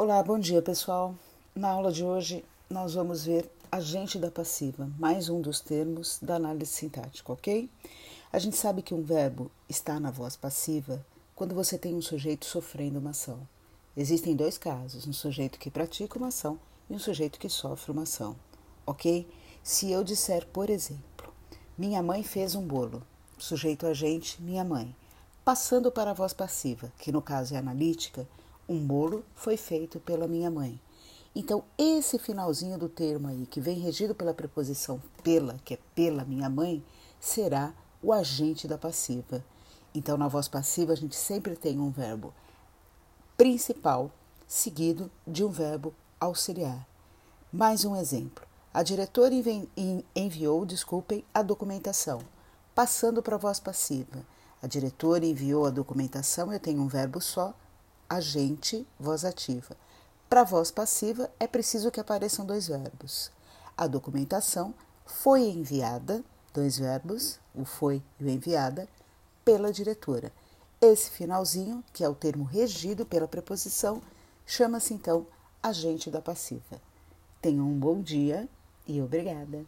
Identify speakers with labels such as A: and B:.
A: Olá, bom dia pessoal. Na aula de hoje nós vamos ver agente da passiva, mais um dos termos da análise sintática, ok? A gente sabe que um verbo está na voz passiva quando você tem um sujeito sofrendo uma ação. Existem dois casos: um sujeito que pratica uma ação e um sujeito que sofre uma ação, ok? Se eu disser, por exemplo, minha mãe fez um bolo, sujeito agente, minha mãe, passando para a voz passiva, que no caso é analítica, um bolo foi feito pela minha mãe. Então, esse finalzinho do termo aí, que vem regido pela preposição pela, que é pela minha mãe, será o agente da passiva. Então, na voz passiva, a gente sempre tem um verbo principal seguido de um verbo auxiliar. Mais um exemplo. A diretora enviou, desculpem, a documentação, passando para a voz passiva. A diretora enviou a documentação, eu tenho um verbo só, agente, voz ativa. Para voz passiva, é preciso que apareçam dois verbos. A documentação foi enviada, dois verbos, o foi e o enviada, pela diretora. Esse finalzinho, que é o termo regido pela preposição, chama-se então agente da passiva. Tenham um bom dia e obrigada.